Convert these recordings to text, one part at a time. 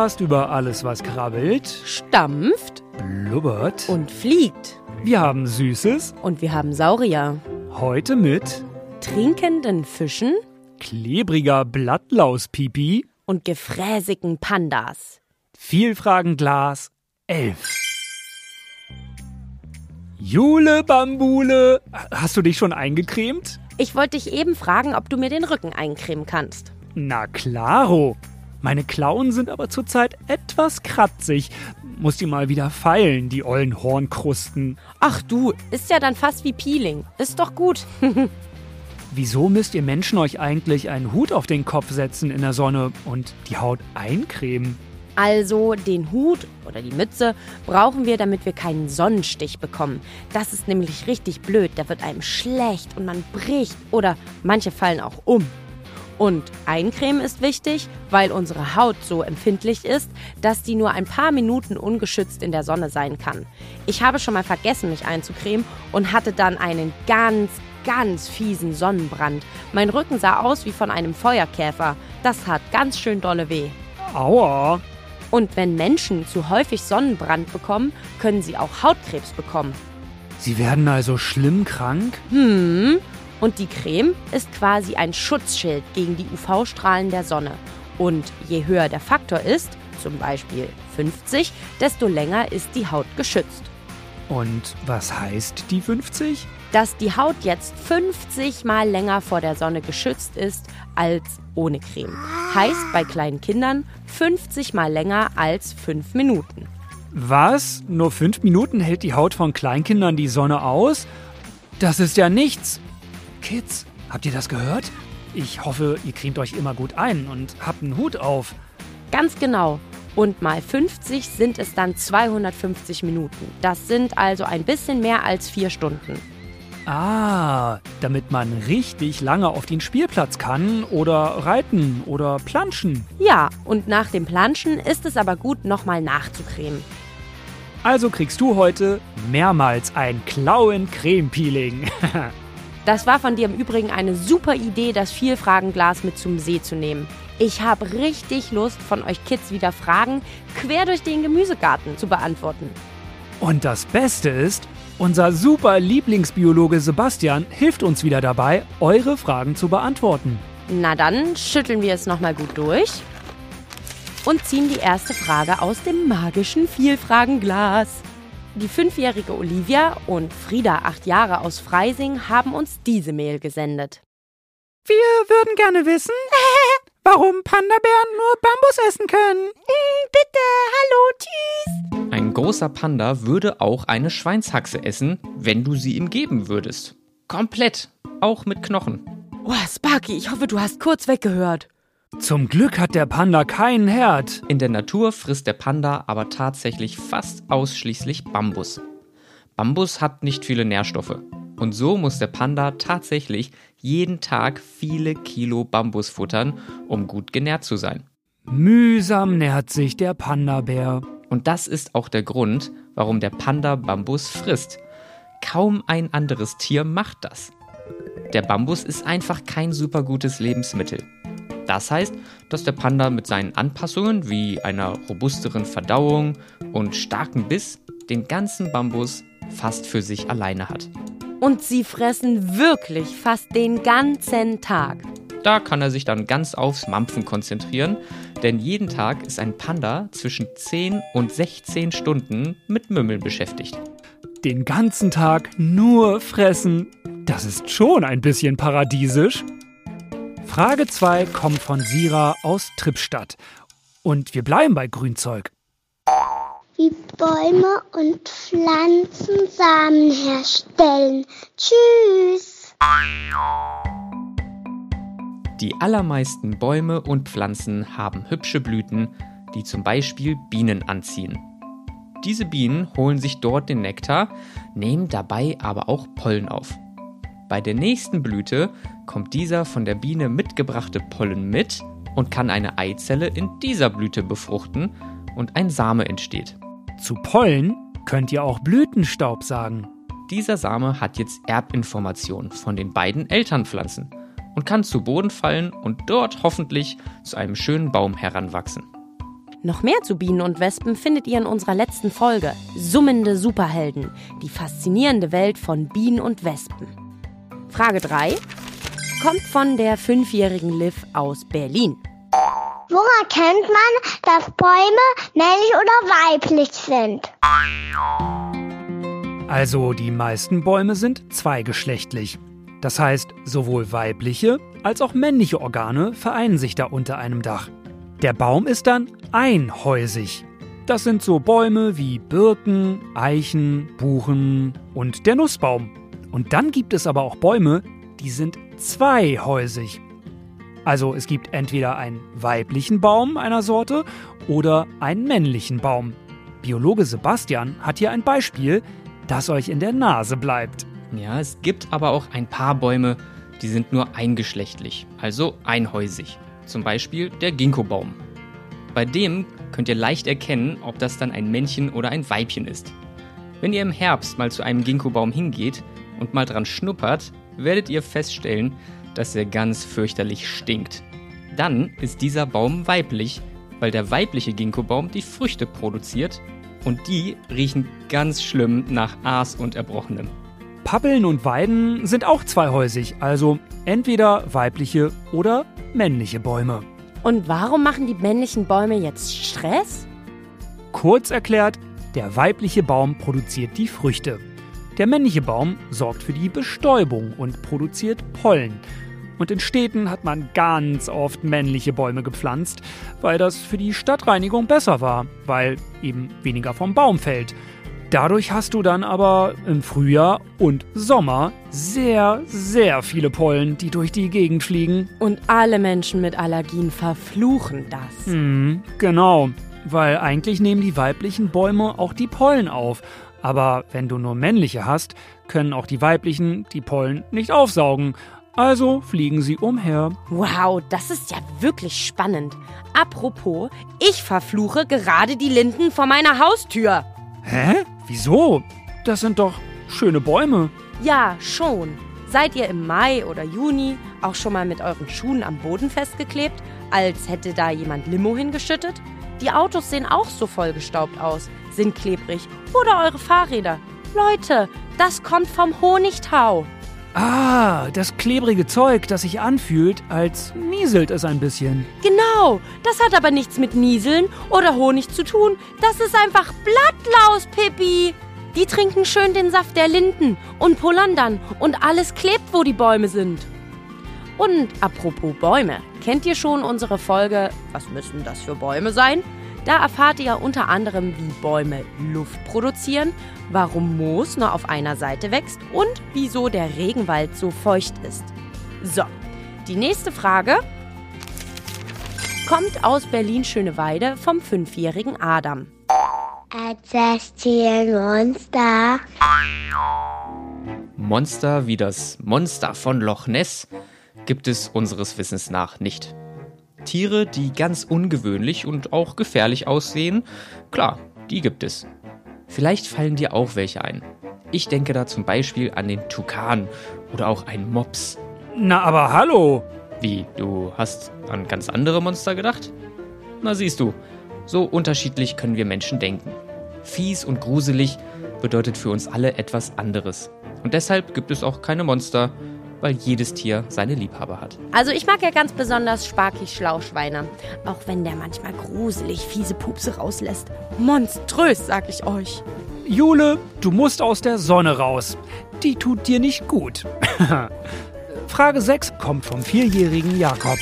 Podcast über alles, was krabbelt, stampft blubbert. und fliegt. Wir haben Süßes, Und wir haben Saurier. heute mit Trinkenden Fischen klebriger Blattlauspipi, und gefräßigen Pandas. Vielfragenglas 11. Jule Bambule, hast du dich schon eingecremt? Ich wollte dich eben fragen, ob du mir den Rücken eincremen kannst. Na klaro. Meine Klauen sind aber zurzeit etwas kratzig. Muss die mal wieder feilen, die ollen Hornkrusten. Ach du, ist ja dann fast wie Peeling. Ist doch gut. Wieso müsst ihr Menschen euch eigentlich einen Hut auf den Kopf setzen in der Sonne und die Haut eincremen? Also den Hut oder die Mütze brauchen wir, damit wir keinen Sonnenstich bekommen. Das ist nämlich richtig blöd. Da wird einem schlecht und man bricht oder manche fallen auch um. Und eincremen ist wichtig, weil unsere Haut so empfindlich ist, dass die nur ein paar Minuten ungeschützt in der Sonne sein kann. Ich habe schon mal vergessen, mich einzucremen und hatte dann einen ganz, ganz fiesen Sonnenbrand. Mein Rücken sah aus wie von einem Feuerkäfer. Das hat ganz schön dolle weh. Aua. Und wenn Menschen zu häufig Sonnenbrand bekommen, können sie auch Hautkrebs bekommen. Sie werden also schlimm krank? Hm. Und die Creme ist quasi ein Schutzschild gegen die UV-Strahlen der Sonne. Und je höher der Faktor ist, zum Beispiel 50, desto länger ist die Haut geschützt. Und was heißt die 50? Dass die Haut jetzt 50 mal länger vor der Sonne geschützt ist als ohne Creme. Heißt bei kleinen Kindern 50 mal länger als 5 Minuten. Was? Nur fünf Minuten hält die Haut von Kleinkindern die Sonne aus? Das ist ja nichts. Kids, habt ihr das gehört? Ich hoffe, ihr cremt euch immer gut ein und habt einen Hut auf. Ganz genau. Und mal 50 sind es dann 250 Minuten. Das sind also ein bisschen mehr als vier Stunden. Ah, damit man richtig lange auf den Spielplatz kann oder reiten oder planschen. Ja, und nach dem Planschen ist es aber gut, nochmal nachzucremen. Also kriegst du heute mehrmals ein Klauen-Creme-Peeling. Das war von dir im Übrigen eine super Idee, das Vielfragenglas mit zum See zu nehmen. Ich habe richtig Lust, von euch Kids wieder Fragen quer durch den Gemüsegarten zu beantworten. Und das Beste ist, unser super Lieblingsbiologe Sebastian hilft uns wieder dabei, eure Fragen zu beantworten. Na dann schütteln wir es nochmal gut durch und ziehen die erste Frage aus dem magischen Vielfragenglas. Die fünfjährige Olivia und Frieda, acht Jahre aus Freising, haben uns diese Mail gesendet. Wir würden gerne wissen, warum Panda-Bären nur Bambus essen können. Bitte, hallo, tschüss. Ein großer Panda würde auch eine Schweinshaxe essen, wenn du sie ihm geben würdest. Komplett, auch mit Knochen. Oh, Sparky, ich hoffe, du hast kurz weggehört. Zum Glück hat der Panda keinen Herd. In der Natur frisst der Panda aber tatsächlich fast ausschließlich Bambus. Bambus hat nicht viele Nährstoffe. Und so muss der Panda tatsächlich jeden Tag viele Kilo Bambus futtern, um gut genährt zu sein. Mühsam nährt sich der Panda-Bär. Und das ist auch der Grund, warum der Panda Bambus frisst. Kaum ein anderes Tier macht das. Der Bambus ist einfach kein super gutes Lebensmittel. Das heißt, dass der Panda mit seinen Anpassungen wie einer robusteren Verdauung und starken Biss den ganzen Bambus fast für sich alleine hat. Und sie fressen wirklich fast den ganzen Tag. Da kann er sich dann ganz aufs Mampfen konzentrieren, denn jeden Tag ist ein Panda zwischen 10 und 16 Stunden mit Mümmeln beschäftigt. Den ganzen Tag nur fressen. Das ist schon ein bisschen paradiesisch. Frage 2 kommt von Sira aus Trippstadt. Und wir bleiben bei Grünzeug. Wie Bäume und Pflanzen Samen herstellen. Tschüss. Die allermeisten Bäume und Pflanzen haben hübsche Blüten, die zum Beispiel Bienen anziehen. Diese Bienen holen sich dort den Nektar, nehmen dabei aber auch Pollen auf. Bei der nächsten Blüte kommt dieser von der Biene mitgebrachte Pollen mit und kann eine Eizelle in dieser Blüte befruchten und ein Same entsteht. Zu Pollen könnt ihr auch Blütenstaub sagen. Dieser Same hat jetzt Erbinformationen von den beiden Elternpflanzen und kann zu Boden fallen und dort hoffentlich zu einem schönen Baum heranwachsen. Noch mehr zu Bienen und Wespen findet ihr in unserer letzten Folge. Summende Superhelden. Die faszinierende Welt von Bienen und Wespen. Frage 3 kommt von der fünfjährigen Liv aus Berlin. Woran kennt man, dass Bäume männlich oder weiblich sind? Also die meisten Bäume sind zweigeschlechtlich. Das heißt, sowohl weibliche als auch männliche Organe vereinen sich da unter einem Dach. Der Baum ist dann einhäusig. Das sind so Bäume wie Birken, Eichen, Buchen und der Nussbaum. Und dann gibt es aber auch Bäume, die sind zweihäusig. Also es gibt entweder einen weiblichen Baum einer Sorte oder einen männlichen Baum. Biologe Sebastian hat hier ein Beispiel, das euch in der Nase bleibt. Ja, es gibt aber auch ein paar Bäume, die sind nur eingeschlechtlich, also einhäusig. Zum Beispiel der Ginkgobaum. Bei dem könnt ihr leicht erkennen, ob das dann ein Männchen oder ein Weibchen ist. Wenn ihr im Herbst mal zu einem Ginkgobaum hingeht und mal dran schnuppert, werdet ihr feststellen, dass er ganz fürchterlich stinkt. Dann ist dieser Baum weiblich, weil der weibliche Ginkgobaum die Früchte produziert und die riechen ganz schlimm nach Aas und Erbrochenem. Pappeln und Weiden sind auch zweihäusig, also entweder weibliche oder männliche Bäume. Und warum machen die männlichen Bäume jetzt Stress? Kurz erklärt, der weibliche Baum produziert die Früchte. Der männliche Baum sorgt für die Bestäubung und produziert Pollen. Und in Städten hat man ganz oft männliche Bäume gepflanzt, weil das für die Stadtreinigung besser war, weil eben weniger vom Baum fällt. Dadurch hast du dann aber im Frühjahr und Sommer sehr, sehr viele Pollen, die durch die Gegend fliegen. Und alle Menschen mit Allergien verfluchen das. Hm, genau, weil eigentlich nehmen die weiblichen Bäume auch die Pollen auf. Aber wenn du nur männliche hast, können auch die weiblichen die Pollen nicht aufsaugen. Also fliegen sie umher. Wow, das ist ja wirklich spannend. Apropos, ich verfluche gerade die Linden vor meiner Haustür. Hä? Wieso? Das sind doch schöne Bäume. Ja, schon. Seid ihr im Mai oder Juni auch schon mal mit euren Schuhen am Boden festgeklebt, als hätte da jemand Limo hingeschüttet? Die Autos sehen auch so vollgestaubt aus, sind klebrig. Oder eure Fahrräder. Leute, das kommt vom Honigtau. Ah, das klebrige Zeug, das sich anfühlt, als nieselt es ein bisschen. Genau, das hat aber nichts mit Nieseln oder Honig zu tun. Das ist einfach Blattlaus, Pippi. Die trinken schön den Saft der Linden und Polandern und alles klebt, wo die Bäume sind. Und apropos Bäume, kennt ihr schon unsere Folge Was müssen das für Bäume sein? Da erfahrt ihr unter anderem, wie Bäume Luft produzieren, warum Moos nur auf einer Seite wächst und wieso der Regenwald so feucht ist. So, die nächste Frage kommt aus Berlin-Schöneweide vom fünfjährigen Adam. Als Monster. Monster wie das Monster von Loch Ness gibt es unseres Wissens nach nicht. Tiere, die ganz ungewöhnlich und auch gefährlich aussehen, klar, die gibt es. Vielleicht fallen dir auch welche ein. Ich denke da zum Beispiel an den Tukan oder auch einen Mops. Na, aber hallo. Wie, du hast an ganz andere Monster gedacht? Na siehst du, so unterschiedlich können wir Menschen denken. Fies und gruselig bedeutet für uns alle etwas anderes. Und deshalb gibt es auch keine Monster, weil jedes Tier seine Liebhaber hat. Also ich mag ja ganz besonders Sparkis Schlauchschweine. Auch wenn der manchmal gruselig fiese Pupse rauslässt. Monströs, sag ich euch. Jule, du musst aus der Sonne raus. Die tut dir nicht gut. Frage 6 kommt vom vierjährigen Jakob.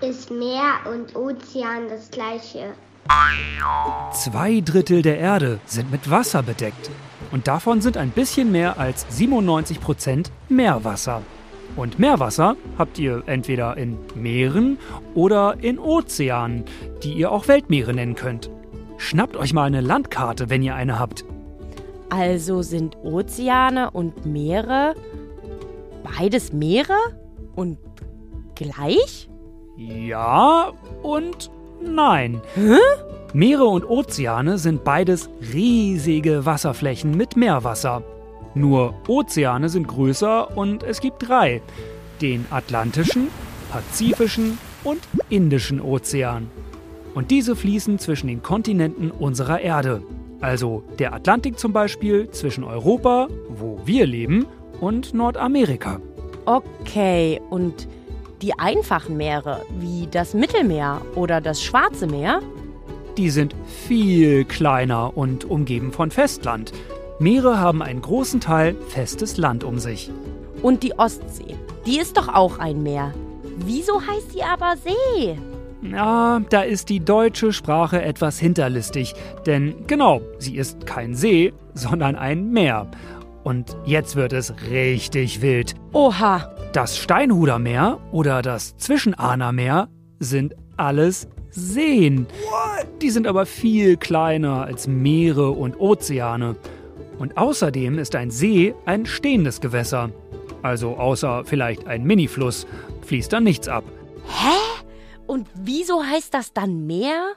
Ist Meer und Ozean das gleiche? Zwei Drittel der Erde sind mit Wasser bedeckt. Und davon sind ein bisschen mehr als 97 Prozent Meerwasser. Und Meerwasser habt ihr entweder in Meeren oder in Ozeanen, die ihr auch Weltmeere nennen könnt. Schnappt euch mal eine Landkarte, wenn ihr eine habt. Also sind Ozeane und Meere beides Meere und gleich? Ja und nein. Meere und Ozeane sind beides riesige Wasserflächen mit Meerwasser. Nur Ozeane sind größer und es gibt drei. Den Atlantischen, Pazifischen und Indischen Ozean. Und diese fließen zwischen den Kontinenten unserer Erde. Also der Atlantik zum Beispiel zwischen Europa, wo wir leben, und Nordamerika. Okay, und die einfachen Meere, wie das Mittelmeer oder das Schwarze Meer? Die sind viel kleiner und umgeben von Festland. Meere haben einen großen Teil festes Land um sich. Und die Ostsee, die ist doch auch ein Meer. Wieso heißt die aber See? Ja, da ist die deutsche Sprache etwas hinterlistig. Denn genau, sie ist kein See, sondern ein Meer. Und jetzt wird es richtig wild. Oha, Das Steinhuder Meer oder das Zwischenahner Meer sind alles Seen. Die sind aber viel kleiner als Meere und Ozeane. Und außerdem ist ein See ein stehendes Gewässer. Also außer vielleicht ein Minifluss fließt da nichts ab. und wieso heißt das dann Meer?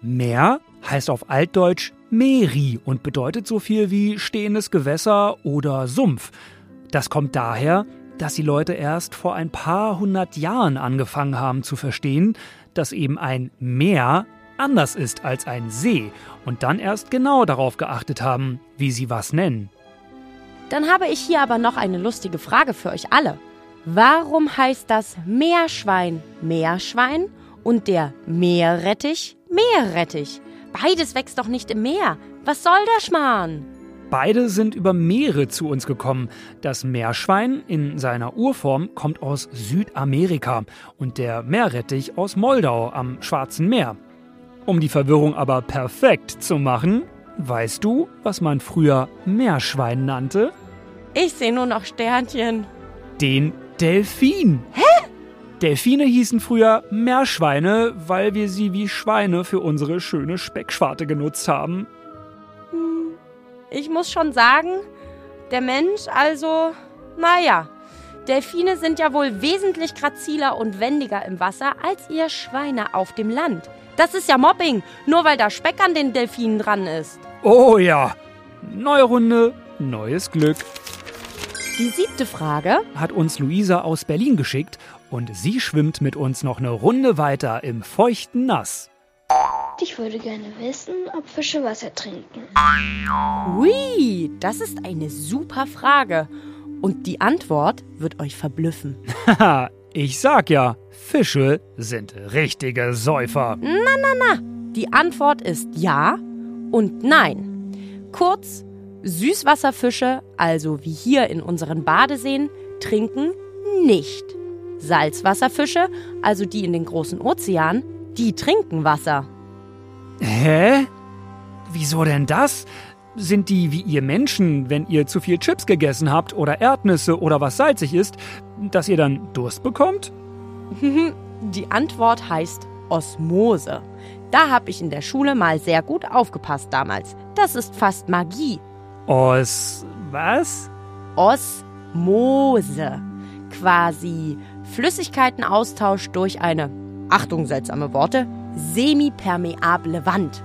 Meer heißt auf Altdeutsch Meri und bedeutet so viel wie stehendes Gewässer oder Sumpf. Das kommt daher, dass die Leute erst vor ein paar hundert Jahren angefangen haben zu verstehen, dass eben ein Meer anders ist als ein See und dann erst genau darauf geachtet haben, wie sie was nennen. Dann habe ich hier aber noch eine lustige Frage für euch alle. Warum heißt das Meerschwein Meerschwein und der Meerrettich Meerrettich? Beides wächst doch nicht im Meer. Was soll der Schmarrn? Beide sind über Meere zu uns gekommen. Das Meerschwein in seiner Urform kommt aus Südamerika und der Meerrettich aus Moldau am Schwarzen Meer. Um die Verwirrung aber perfekt zu machen, weißt du, was man früher Meerschwein nannte? Ich sehe nur noch Sternchen. Den Delfin. Hä? Delfine hießen früher Meerschweine, weil wir sie wie Schweine für unsere schöne Speckschwarte genutzt haben. Ich muss schon sagen, der Mensch, also, naja. Delfine sind ja wohl wesentlich graziler und wendiger im Wasser als ihr Schweine auf dem Land. Das ist ja Mobbing, nur weil da Speck an den Delfinen dran ist. Oh ja. Neue Runde, neues Glück. Die siebte Frage. hat uns Luisa aus Berlin geschickt und sie schwimmt mit uns noch eine Runde weiter im feuchten Nass. Ich würde gerne wissen, ob Fische Wasser trinken. Hui, das ist eine super Frage. Und die Antwort wird euch verblüffen. Haha, ich sag ja, Fische sind richtige Säufer. Die Antwort ist ja und nein. Kurz, Süßwasserfische, also wie hier in unseren Badeseen, trinken nicht. Salzwasserfische, also die in den großen Ozeanen, die trinken Wasser. Hä? Wieso denn das? Sind die wie ihr Menschen, wenn ihr zu viel Chips gegessen habt oder Erdnüsse oder was salzig ist, dass ihr dann Durst bekommt? Die Antwort heißt Osmose. Da habe ich in der Schule mal sehr gut aufgepasst damals. Das ist fast Magie. Os. was? Osmose. Quasi Flüssigkeitenaustausch durch eine, Achtung, seltsame Worte, semipermeable Wand.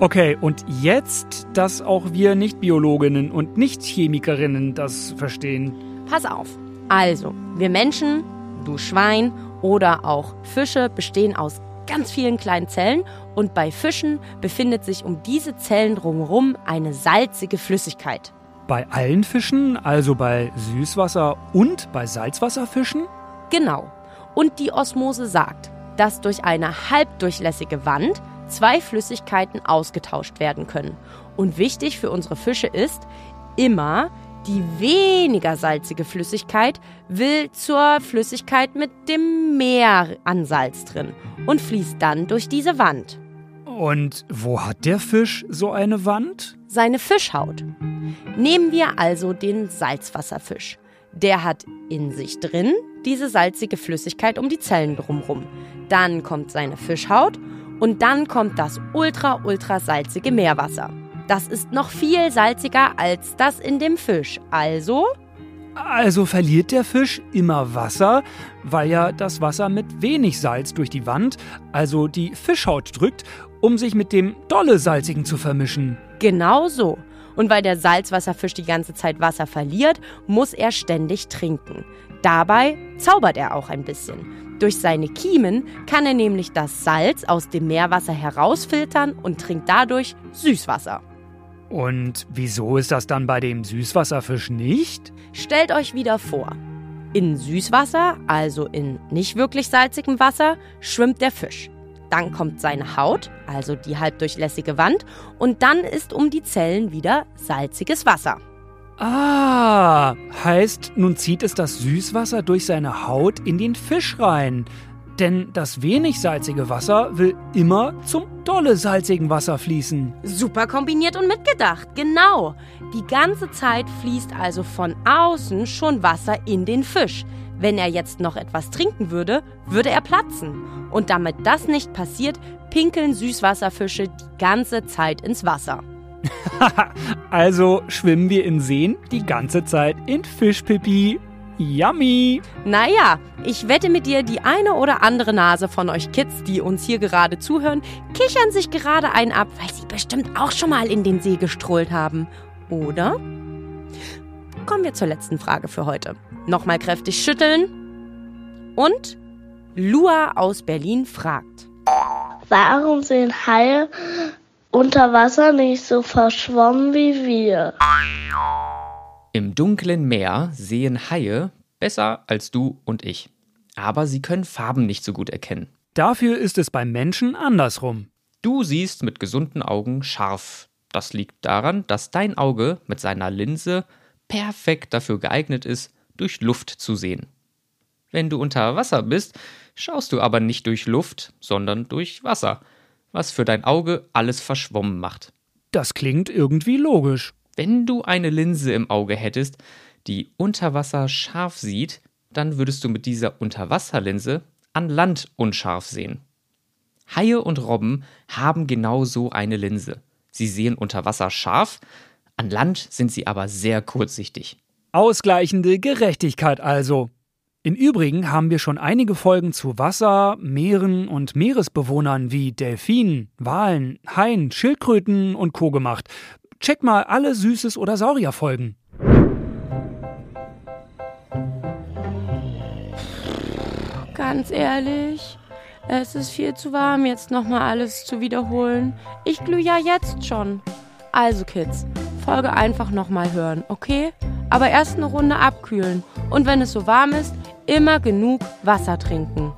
Okay, und jetzt, dass auch wir Nicht-Biologinnen und Nicht-Chemikerinnen das verstehen. Pass auf. Also, wir Menschen, du Schwein oder auch Fische bestehen aus ganz vielen kleinen Zellen und bei Fischen befindet sich um diese Zellen drumherum eine salzige Flüssigkeit. Bei allen Fischen, also bei Süßwasser- und bei Salzwasserfischen? Genau. Und die Osmose sagt, dass durch eine halbdurchlässige Wand zwei Flüssigkeiten ausgetauscht werden können. Und wichtig für unsere Fische ist, immer die weniger salzige Flüssigkeit will zur Flüssigkeit mit dem Mehr an Salz drin und fließt dann durch diese Wand. Und wo hat der Fisch so eine Wand? Seine Fischhaut. Nehmen wir also den Salzwasserfisch. Der hat in sich drin diese salzige Flüssigkeit um die Zellen drumrum. Dann kommt seine Fischhaut und dann kommt das ultra, ultra salzige Meerwasser. Das ist noch viel salziger als das in dem Fisch. Also Also verliert der Fisch immer Wasser, weil ja das Wasser mit wenig Salz durch die Wand, also die Fischhaut drückt, um sich mit dem dolle salzigen zu vermischen. Genau so. Und weil der Salzwasserfisch die ganze Zeit Wasser verliert, muss er ständig trinken. Dabei zaubert er auch ein bisschen. Durch seine Kiemen kann er nämlich das Salz aus dem Meerwasser herausfiltern und trinkt dadurch Süßwasser. Und wieso ist das dann bei dem Süßwasserfisch nicht? Stellt euch wieder vor. In Süßwasser, also in nicht wirklich salzigem Wasser, schwimmt der Fisch. Dann kommt seine Haut, also die halbdurchlässige Wand, und dann ist um die Zellen wieder salziges Wasser. Ah, heißt, nun zieht es das Süßwasser durch seine Haut in den Fisch rein. Denn das wenig salzige Wasser will immer zum dolle salzigen Wasser fließen. Super kombiniert und mitgedacht, genau. Die ganze Zeit fließt also von außen schon Wasser in den Fisch. Wenn er jetzt noch etwas trinken würde, würde er platzen. Und damit das nicht passiert, pinkeln Süßwasserfische die ganze Zeit ins Wasser. also schwimmen wir in Seen die ganze Zeit in Fischpipi. Yummy! Naja, ich wette mit dir, die eine oder andere Nase von euch Kids, die uns hier gerade zuhören, kichern sich gerade einen ab, weil sie bestimmt auch schon mal in den See gestrollt haben. Oder? Kommen wir zur letzten Frage für heute. Nochmal kräftig schütteln. Und Lua aus Berlin fragt. Warum sind Haie unter Wasser nicht so verschwommen wie wir? Im dunklen Meer sehen Haie besser als du und ich. Aber sie können Farben nicht so gut erkennen. Dafür ist es beim Menschen andersrum. Du siehst mit gesunden Augen scharf. Das liegt daran, dass dein Auge mit seiner Linse perfekt dafür geeignet ist, durch Luft zu sehen. Wenn du unter Wasser bist, schaust du aber nicht durch Luft, sondern durch Wasser, was für dein Auge alles verschwommen macht. Das klingt irgendwie logisch. Wenn du eine Linse im Auge hättest, die unter Wasser scharf sieht, dann würdest du mit dieser Unterwasserlinse an Land unscharf sehen. Haie und Robben haben genau so eine Linse. Sie sehen unter Wasser scharf, an Land sind sie aber sehr kurzsichtig. Ausgleichende Gerechtigkeit also. Im Übrigen haben wir schon einige Folgen zu Wasser, Meeren und Meeresbewohnern wie Delfinen, Walen, Haien, Schildkröten und Co. gemacht. Check mal alle Süßes- oder Saurierfolgen. Ganz ehrlich, es ist viel zu warm, jetzt nochmal alles zu wiederholen. Ich glühe ja jetzt schon. Also, Kids, Folge einfach nochmal hören, okay? Aber erst eine Runde abkühlen. Und wenn es so warm ist, immer genug Wasser trinken.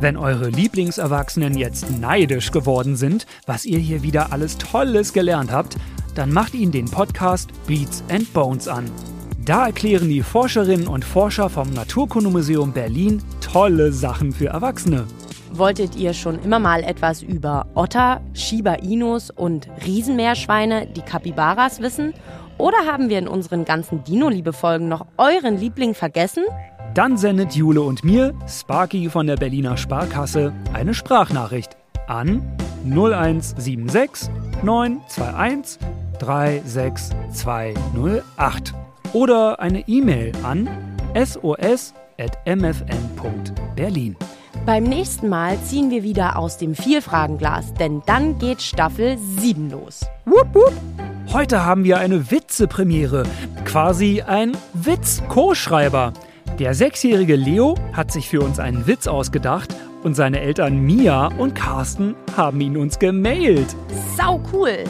Wenn eure Lieblingserwachsenen jetzt neidisch geworden sind, was ihr hier wieder alles Tolles gelernt habt, dann macht ihnen den Podcast Beats and Bones an. Da erklären die Forscherinnen und Forscher vom Naturkundemuseum Berlin tolle Sachen für Erwachsene. Wolltet ihr schon immer mal etwas über Otter, Shiba Inus und Riesenmeerschweine, die Kapibaras, wissen? Oder haben wir in unseren ganzen Dino-Liebe-Folgen noch euren Liebling vergessen? Dann sendet Jule und mir, Sparky von der Berliner Sparkasse, eine Sprachnachricht an 0176 921 36208 oder eine E-Mail an sos.mfn.berlin. Beim nächsten Mal ziehen wir wieder aus dem Vielfragenglas, denn dann geht Staffel 7 los. Wupp, wupp. Heute haben wir eine Witze-Premiere, quasi ein Witz-Co-Schreiber. Der sechsjährige Leo hat sich für uns einen Witz ausgedacht und seine Eltern Mia und Carsten haben ihn uns gemailt. Sau cool!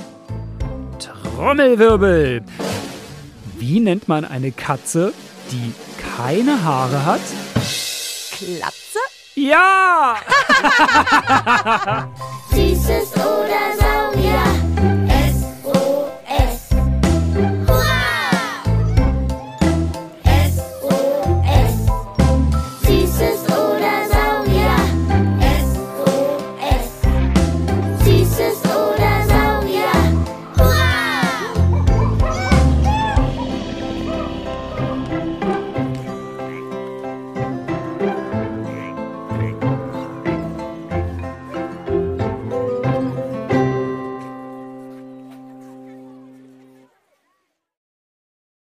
Trommelwirbel! Wie nennt man eine Katze, die keine Haare hat? Klatze? Ja! Süßes oder